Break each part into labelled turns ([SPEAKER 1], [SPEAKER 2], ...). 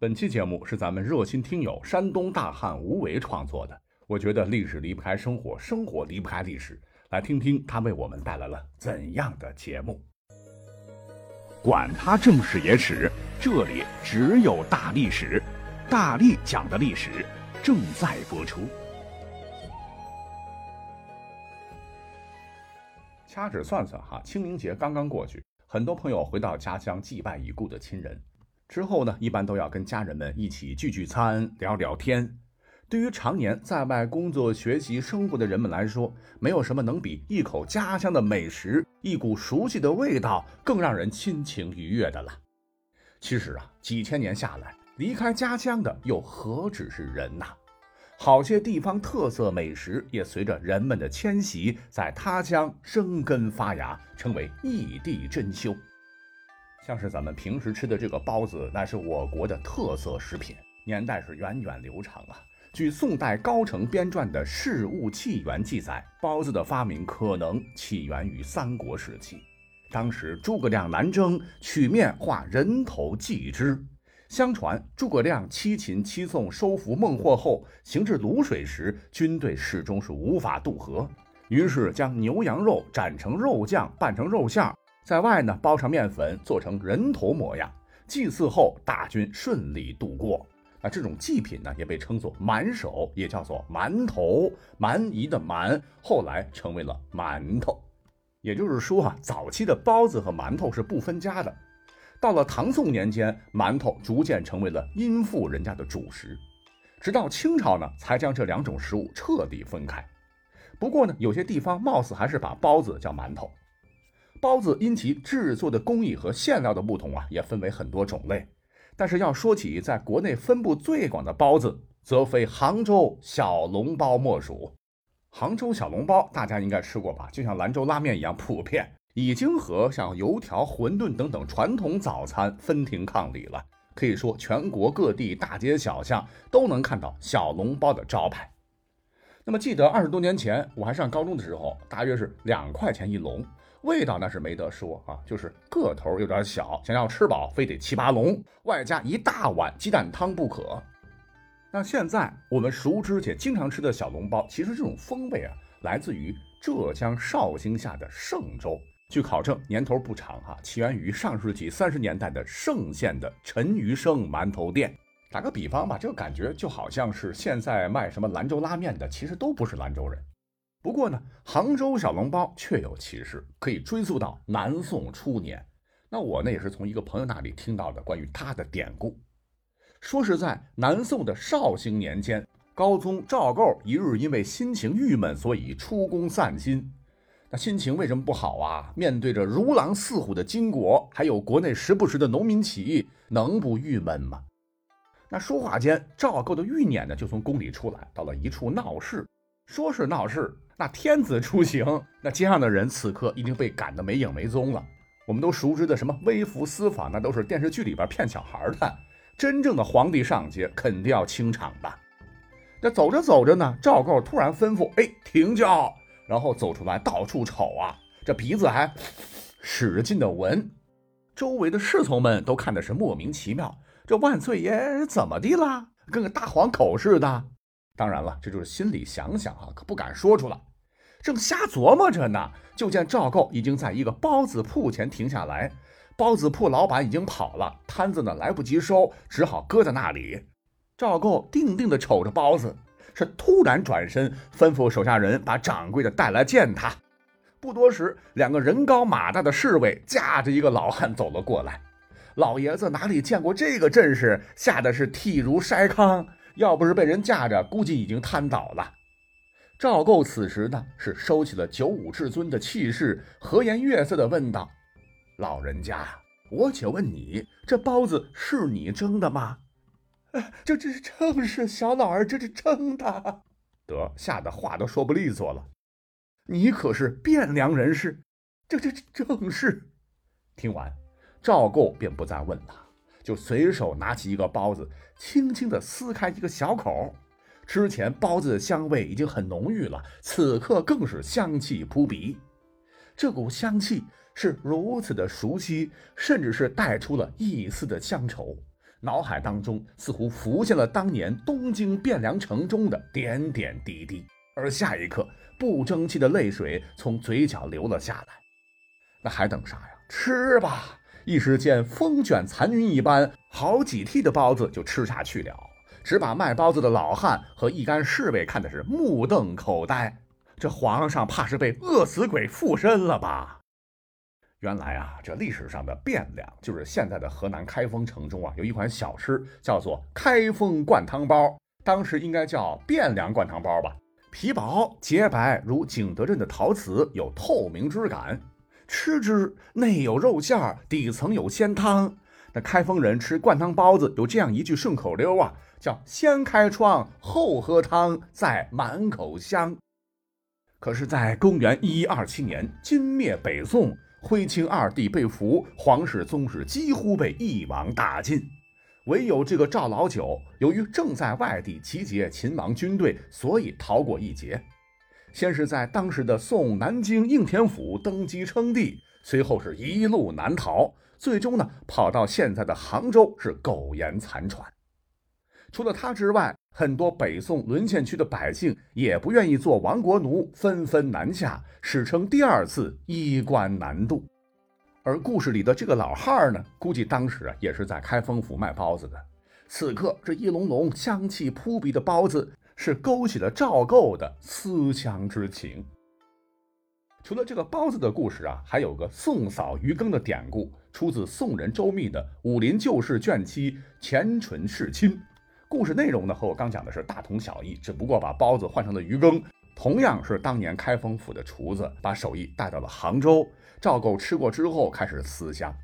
[SPEAKER 1] 本期节目是咱们热心听友山东大汉吴为创作的。我觉得历史离不开生活，生活离不开历史。来听听他为我们带来了怎样的节目。
[SPEAKER 2] 管他正史野史，这里只有大历史，大力讲的历史正在播出。
[SPEAKER 1] 掐指算算哈，清明节刚刚过去，很多朋友回到家乡祭拜已故的亲人。之后呢，一般都要跟家人们一起聚聚餐、聊聊天。对于常年在外工作、学习、生活的人们来说，没有什么能比一口家乡的美食、一股熟悉的味道更让人亲情愉悦的了。其实啊，几千年下来，离开家乡的又何止是人呐？好些地方特色美食也随着人们的迁徙，在他乡生根发芽，成为异地珍馐。像是咱们平时吃的这个包子，那是我国的特色食品，年代是源远流长啊。据宋代高澄编撰的《事物起源》记载，包子的发明可能起源于三国时期。当时诸葛亮南征，取面画人头祭之。相传诸葛亮七擒七纵收服孟获后，行至泸水时，军队始终是无法渡河，于是将牛羊肉斩成肉酱，拌成肉馅儿。在外呢，包上面粉，做成人头模样。祭祀后，大军顺利度过。那这种祭品呢，也被称作馒手，也叫做馒头。蛮夷的蛮，后来成为了馒头。也就是说啊，早期的包子和馒头是不分家的。到了唐宋年间，馒头逐渐成为了殷富人家的主食。直到清朝呢，才将这两种食物彻底分开。不过呢，有些地方貌似还是把包子叫馒头。包子因其制作的工艺和馅料的不同啊，也分为很多种类。但是要说起在国内分布最广的包子，则非杭州小笼包莫属。杭州小笼包大家应该吃过吧？就像兰州拉面一样普遍，已经和像油条、馄饨等等传统早餐分庭抗礼了。可以说，全国各地大街小巷都能看到小笼包的招牌。那么，记得二十多年前我还上高中的时候，大约是两块钱一笼。味道那是没得说啊，就是个头有点小，想要吃饱非得七八笼，外加一大碗鸡蛋汤不可。那现在我们熟知且经常吃的小笼包，其实这种风味啊，来自于浙江绍兴下的嵊州。据考证，年头不长哈，起源于上世纪三十年代的嵊县的陈余生馒头店。打个比方吧，这个感觉就好像是现在卖什么兰州拉面的，其实都不是兰州人。不过呢，杭州小笼包确有其事，可以追溯到南宋初年。那我呢，也是从一个朋友那里听到的关于他的典故。说是在南宋的绍兴年间，高宗赵构一日因为心情郁闷，所以出宫散心。那心情为什么不好啊？面对着如狼似虎的金国，还有国内时不时的农民起义，能不郁闷吗？那说话间，赵构的欲念呢，就从宫里出来，到了一处闹市。说是闹事。那天子出行，那街上的人此刻已经被赶得没影没踪了。我们都熟知的什么微服私访，那都是电视剧里边骗小孩的。真正的皇帝上街，肯定要清场的？那走着走着呢，赵构突然吩咐：“哎，停轿！”然后走出来，到处瞅啊，这鼻子还使劲的闻。周围的侍从们都看的是莫名其妙，这万岁爷怎么的啦？跟个大黄口似的。当然了，这就是心里想想啊，可不敢说出来。正瞎琢磨着呢，就见赵构已经在一个包子铺前停下来。包子铺老板已经跑了，摊子呢来不及收，只好搁在那里。赵构定定地瞅着包子，是突然转身吩咐手下人把掌柜的带来见他。不多时，两个人高马大的侍卫架着一个老汉走了过来。老爷子哪里见过这个阵势，吓得是体如筛糠。要不是被人架着，估计已经瘫倒了。赵构此时呢，是收起了九五至尊的气势，和颜悦色地问道：“老人家，我且问你，这包子是你蒸的吗？”“这这正是小老儿这是蒸的。”得吓得话都说不利索了。“你可是汴梁人士？”“这这正是。”听完，赵构便不再问了。就随手拿起一个包子，轻轻地撕开一个小口。之前包子的香味已经很浓郁了，此刻更是香气扑鼻。这股香气是如此的熟悉，甚至是带出了一丝的乡愁。脑海当中似乎浮现了当年东京汴梁城中的点点滴滴，而下一刻，不争气的泪水从嘴角流了下来。那还等啥呀？吃吧！一时间风卷残云一般，好几屉的包子就吃下去了，只把卖包子的老汉和一干侍卫看的是目瞪口呆。这皇上怕是被饿死鬼附身了吧？原来啊，这历史上的汴梁就是现在的河南开封城中啊，有一款小吃叫做开封灌汤包，当时应该叫汴梁灌汤包吧。皮薄洁白如景德镇的陶瓷，有透明质感，吃之内有肉馅儿，底层有鲜汤。那开封人吃灌汤包子有这样一句顺口溜啊，叫先开窗后喝汤，再满口香。可是，在公元一一二七年，金灭北宋。徽钦二帝被俘，皇室宗室几乎被一网打尽，唯有这个赵老九，由于正在外地集结秦王军队，所以逃过一劫。先是在当时的宋南京应天府登基称帝，随后是一路南逃，最终呢跑到现在的杭州，是苟延残喘。除了他之外，很多北宋沦陷区的百姓也不愿意做亡国奴，纷纷南下，史称第二次衣冠南渡。而故事里的这个老汉儿呢，估计当时啊也是在开封府卖包子的。此刻这一笼笼香气扑鼻的包子，是勾起了赵构的思乡之情。除了这个包子的故事啊，还有个宋嫂鱼羹的典故，出自宋人周密的《武林旧事》卷七《前纯世亲》。故事内容呢和我刚讲的是大同小异，只不过把包子换成了鱼羹。同样是当年开封府的厨子把手艺带到了杭州，赵构吃过之后开始思乡。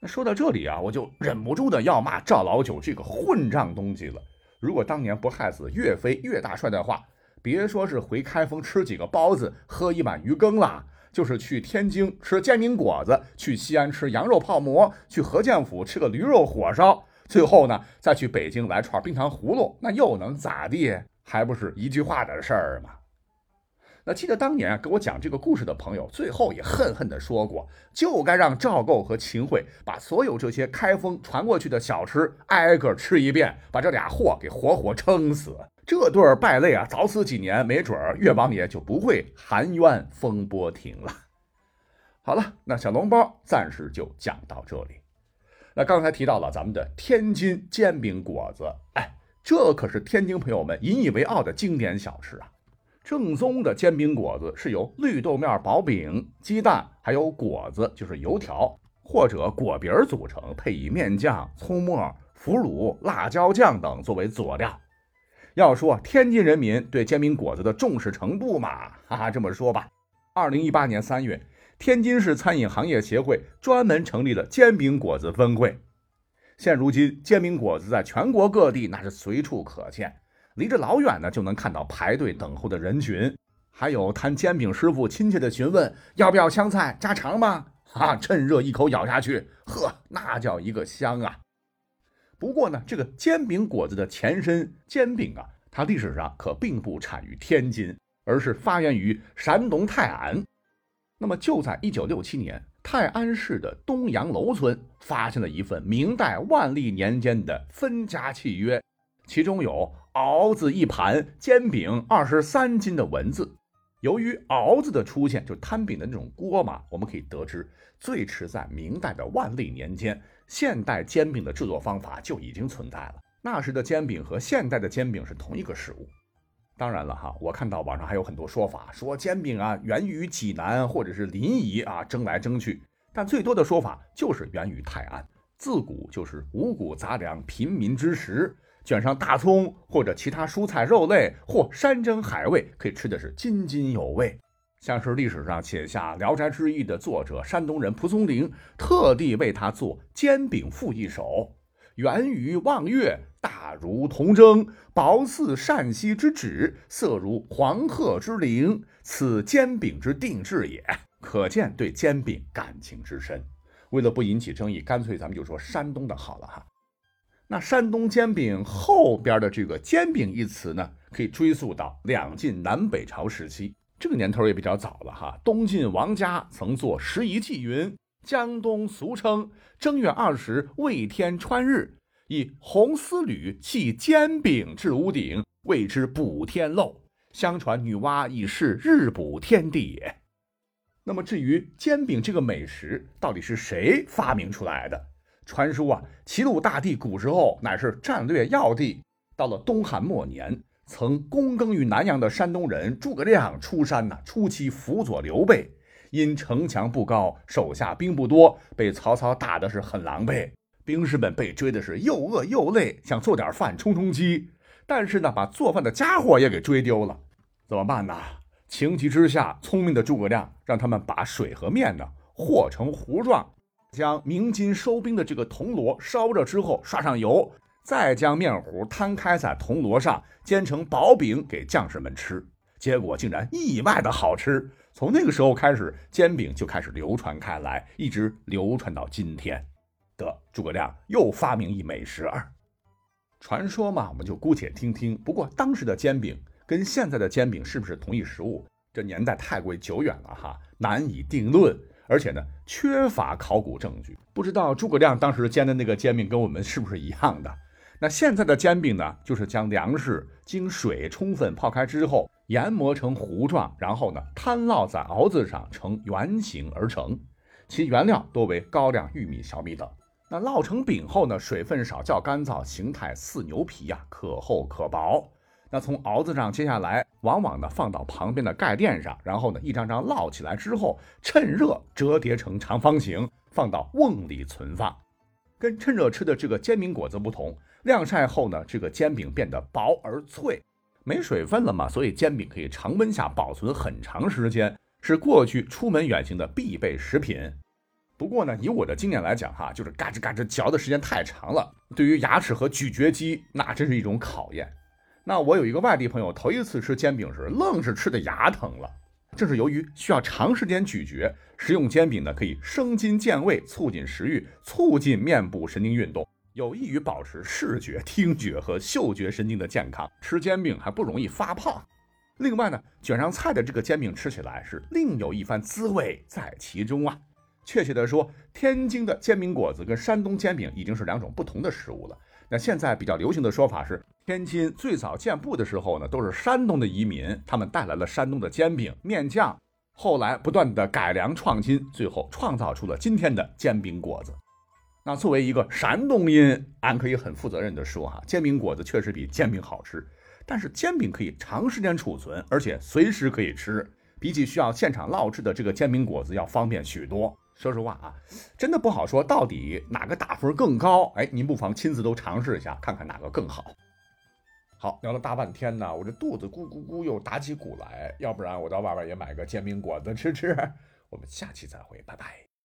[SPEAKER 1] 那说到这里啊，我就忍不住的要骂赵老九这个混账东西了。如果当年不害死岳飞岳大帅的话，别说是回开封吃几个包子、喝一碗鱼羹了，就是去天津吃煎饼果子，去西安吃羊肉泡馍，去河建府吃个驴肉火烧。最后呢，再去北京来串冰糖葫芦，那又能咋地？还不是一句话的事儿吗？那记得当年啊，给我讲这个故事的朋友，最后也恨恨地说过，就该让赵构和秦桧把所有这些开封传过去的小吃挨个吃一遍，把这俩货给活活撑死。这对败类啊，早死几年，没准儿岳王爷就不会含冤风波亭了。好了，那小笼包暂时就讲到这里。那刚才提到了咱们的天津煎饼果子，哎，这可是天津朋友们引以为傲的经典小吃啊！正宗的煎饼果子是由绿豆面薄饼、鸡蛋还有果子，就是油条或者果饼组成，配以面酱、葱末、腐乳、辣椒酱等作为佐料。要说天津人民对煎饼果子的重视程度嘛，哈哈，这么说吧，二零一八年三月。天津市餐饮行业协会专门成立了煎饼果子分会。现如今，煎饼果子在全国各地那是随处可见，离着老远呢就能看到排队等候的人群，还有摊煎饼师傅亲切的询问要不要香菜加肠吗？啊，趁热一口咬下去，呵，那叫一个香啊！不过呢，这个煎饼果子的前身煎饼啊，它历史上可并不产于天津，而是发源于山东泰安。那么就在一九六七年，泰安市的东阳楼村发现了一份明代万历年间的分家契约，其中有“熬子一盘，煎饼二十三斤”的文字。由于熬子的出现，就摊饼的那种锅嘛，我们可以得知，最迟在明代的万历年间，现代煎饼的制作方法就已经存在了。那时的煎饼和现代的煎饼是同一个食物。当然了哈，我看到网上还有很多说法，说煎饼啊源于济南或者是临沂啊争来争去，但最多的说法就是源于泰安，自古就是五谷杂粮平民之食，卷上大葱或者其他蔬菜肉类或山珍海味，可以吃的是津津有味。像是历史上写下《聊斋志异》的作者山东人蒲松龄，特地为他做煎饼赋一首。圆于望月，大如铜筝，薄似善溪之纸，色如黄鹤之翎，此煎饼之定制也。可见对煎饼感情之深。为了不引起争议，干脆咱们就说山东的好了哈。那山东煎饼后边的这个“煎饼”一词呢，可以追溯到两晋南北朝时期，这个年头也比较早了哈。东晋王家曾作《时宜记》云。江东俗称正月二十未天穿日，以红丝缕系煎饼至屋顶，谓之补天漏。相传女娲已是日补天地也。那么至于煎饼这个美食到底是谁发明出来的？传说啊，齐鲁大地古时候乃是战略要地。到了东汉末年，曾躬耕于南阳的山东人诸葛亮出山呢，初期辅佐刘备，因城墙不高，手下兵不多，被曹操打的是很狼狈。兵士们被追的是又饿又累，想做点饭充充饥，但是呢，把做饭的家伙也给追丢了，怎么办呢？情急之下，聪明的诸葛亮让他们把水和面呢和成糊状，将鸣金收兵的这个铜锣烧热之后，刷上油，再将面糊摊开在铜锣上，煎成薄饼给将士们吃。结果竟然意外的好吃。从那个时候开始，煎饼就开始流传开来，一直流传到今天。得，诸葛亮又发明一美食儿，传说嘛，我们就姑且听听。不过当时的煎饼跟现在的煎饼是不是同一食物？这年代太过久远了哈，难以定论。而且呢，缺乏考古证据，不知道诸葛亮当时煎的那个煎饼跟我们是不是一样的？那现在的煎饼呢，就是将粮食经水充分泡开之后，研磨成糊状，然后呢摊烙在鏊子上，呈圆形而成。其原料多为高粱、玉米、小米等。那烙成饼后呢，水分少，较干燥，形态似牛皮呀，可厚可薄。那从鏊子上接下来，往往呢放到旁边的盖垫上，然后呢一张张烙起来之后，趁热折叠成长方形，放到瓮里存放。跟趁热吃的这个煎饼果子不同，晾晒后呢，这个煎饼变得薄而脆，没水分了嘛，所以煎饼可以常温下保存很长时间，是过去出门远行的必备食品。不过呢，以我的经验来讲，哈，就是嘎吱嘎吱嚼的时间太长了，对于牙齿和咀嚼肌，那真是一种考验。那我有一个外地朋友，头一次吃煎饼时，愣是吃的牙疼了。正是由于需要长时间咀嚼，食用煎饼呢，可以生津健胃，促进食欲，促进面部神经运动，有益于保持视觉、听觉和嗅觉神经的健康。吃煎饼还不容易发胖。另外呢，卷上菜的这个煎饼吃起来是另有一番滋味在其中啊。确切的说，天津的煎饼果子跟山东煎饼已经是两种不同的食物了。那现在比较流行的说法是，天津最早建埠的时候呢，都是山东的移民，他们带来了山东的煎饼面酱，后来不断的改良创新，最后创造出了今天的煎饼果子。那作为一个山东人，俺可以很负责任的说哈，煎饼果子确实比煎饼好吃，但是煎饼可以长时间储存，而且随时可以吃，比起需要现场烙制的这个煎饼果子要方便许多。说实话啊，真的不好说，到底哪个打分更高？哎，您不妨亲自都尝试一下，看看哪个更好。好，聊了大半天呢，我这肚子咕咕咕又打起鼓来，要不然我到外边也买个煎饼果子吃吃。我们下期再会，拜拜。